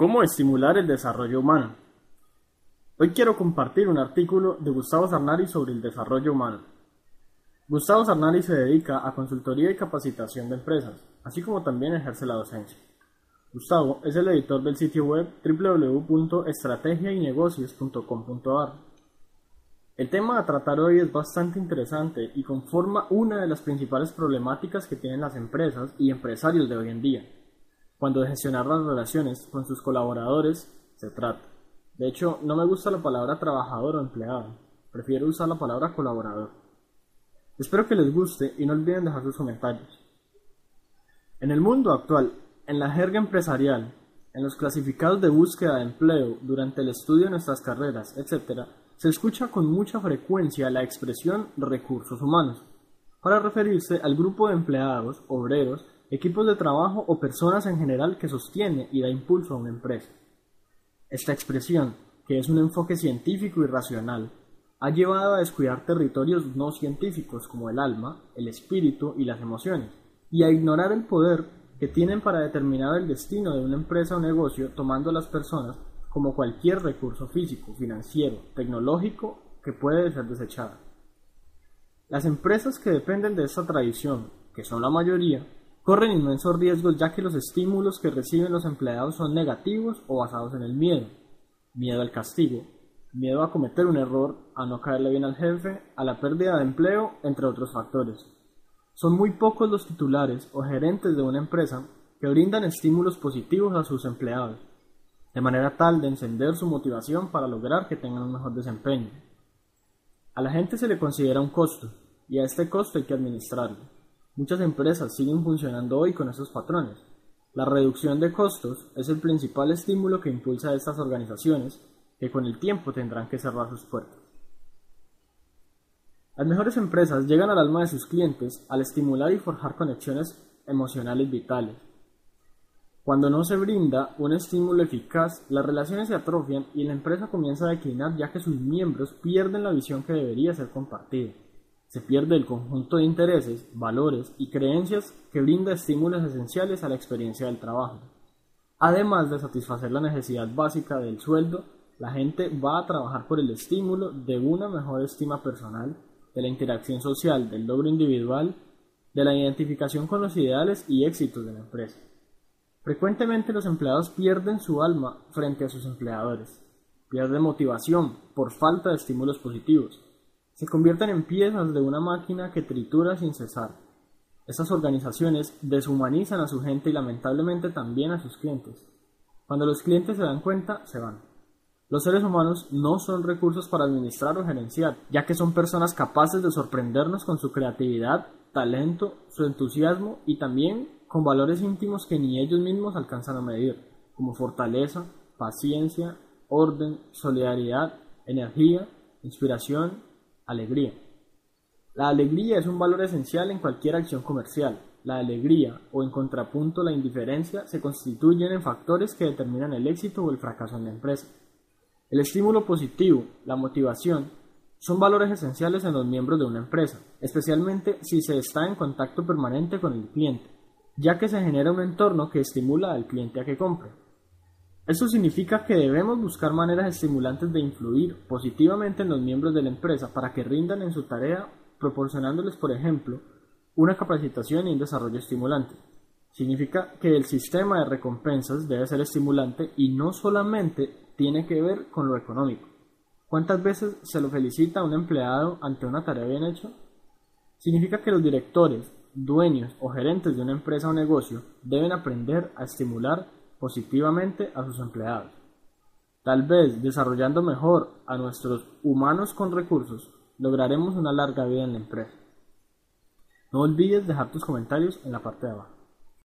¿Cómo estimular el desarrollo humano? Hoy quiero compartir un artículo de Gustavo Sarnari sobre el desarrollo humano. Gustavo Sarnari se dedica a consultoría y capacitación de empresas, así como también ejerce la docencia. Gustavo es el editor del sitio web www.estrategiaynegocios.com.ar. El tema a tratar hoy es bastante interesante y conforma una de las principales problemáticas que tienen las empresas y empresarios de hoy en día cuando de gestionar las relaciones con sus colaboradores se trata. De hecho, no me gusta la palabra trabajador o empleado, prefiero usar la palabra colaborador. Espero que les guste y no olviden dejar sus comentarios. En el mundo actual, en la jerga empresarial, en los clasificados de búsqueda de empleo, durante el estudio de nuestras carreras, etc., se escucha con mucha frecuencia la expresión recursos humanos, para referirse al grupo de empleados, obreros, equipos de trabajo o personas en general que sostiene y da impulso a una empresa. Esta expresión, que es un enfoque científico y racional, ha llevado a descuidar territorios no científicos como el alma, el espíritu y las emociones, y a ignorar el poder que tienen para determinar el destino de una empresa o negocio tomando a las personas como cualquier recurso físico, financiero, tecnológico que puede ser desechado. Las empresas que dependen de esta tradición, que son la mayoría, corren inmensos riesgos ya que los estímulos que reciben los empleados son negativos o basados en el miedo. Miedo al castigo, miedo a cometer un error, a no caerle bien al jefe, a la pérdida de empleo, entre otros factores. Son muy pocos los titulares o gerentes de una empresa que brindan estímulos positivos a sus empleados, de manera tal de encender su motivación para lograr que tengan un mejor desempeño. A la gente se le considera un costo, y a este costo hay que administrarlo. Muchas empresas siguen funcionando hoy con esos patrones. La reducción de costos es el principal estímulo que impulsa a estas organizaciones, que con el tiempo tendrán que cerrar sus puertas. Las mejores empresas llegan al alma de sus clientes al estimular y forjar conexiones emocionales vitales. Cuando no se brinda un estímulo eficaz, las relaciones se atrofian y la empresa comienza a declinar ya que sus miembros pierden la visión que debería ser compartida se pierde el conjunto de intereses, valores y creencias que brinda estímulos esenciales a la experiencia del trabajo. Además de satisfacer la necesidad básica del sueldo, la gente va a trabajar por el estímulo de una mejor estima personal, de la interacción social, del logro individual, de la identificación con los ideales y éxitos de la empresa. Frecuentemente los empleados pierden su alma frente a sus empleadores, pierden motivación por falta de estímulos positivos, se convierten en piezas de una máquina que tritura sin cesar. Estas organizaciones deshumanizan a su gente y lamentablemente también a sus clientes. Cuando los clientes se dan cuenta, se van. Los seres humanos no son recursos para administrar o gerenciar, ya que son personas capaces de sorprendernos con su creatividad, talento, su entusiasmo y también con valores íntimos que ni ellos mismos alcanzan a medir, como fortaleza, paciencia, orden, solidaridad, energía, inspiración Alegría. La alegría es un valor esencial en cualquier acción comercial. La alegría, o en contrapunto la indiferencia, se constituyen en factores que determinan el éxito o el fracaso en la empresa. El estímulo positivo, la motivación, son valores esenciales en los miembros de una empresa, especialmente si se está en contacto permanente con el cliente, ya que se genera un entorno que estimula al cliente a que compre. Esto significa que debemos buscar maneras estimulantes de influir positivamente en los miembros de la empresa para que rindan en su tarea proporcionándoles, por ejemplo, una capacitación y un desarrollo estimulante. Significa que el sistema de recompensas debe ser estimulante y no solamente tiene que ver con lo económico. ¿Cuántas veces se lo felicita a un empleado ante una tarea bien hecha? Significa que los directores, dueños o gerentes de una empresa o negocio deben aprender a estimular positivamente a sus empleados. Tal vez desarrollando mejor a nuestros humanos con recursos, lograremos una larga vida en la empresa. No olvides dejar tus comentarios en la parte de abajo.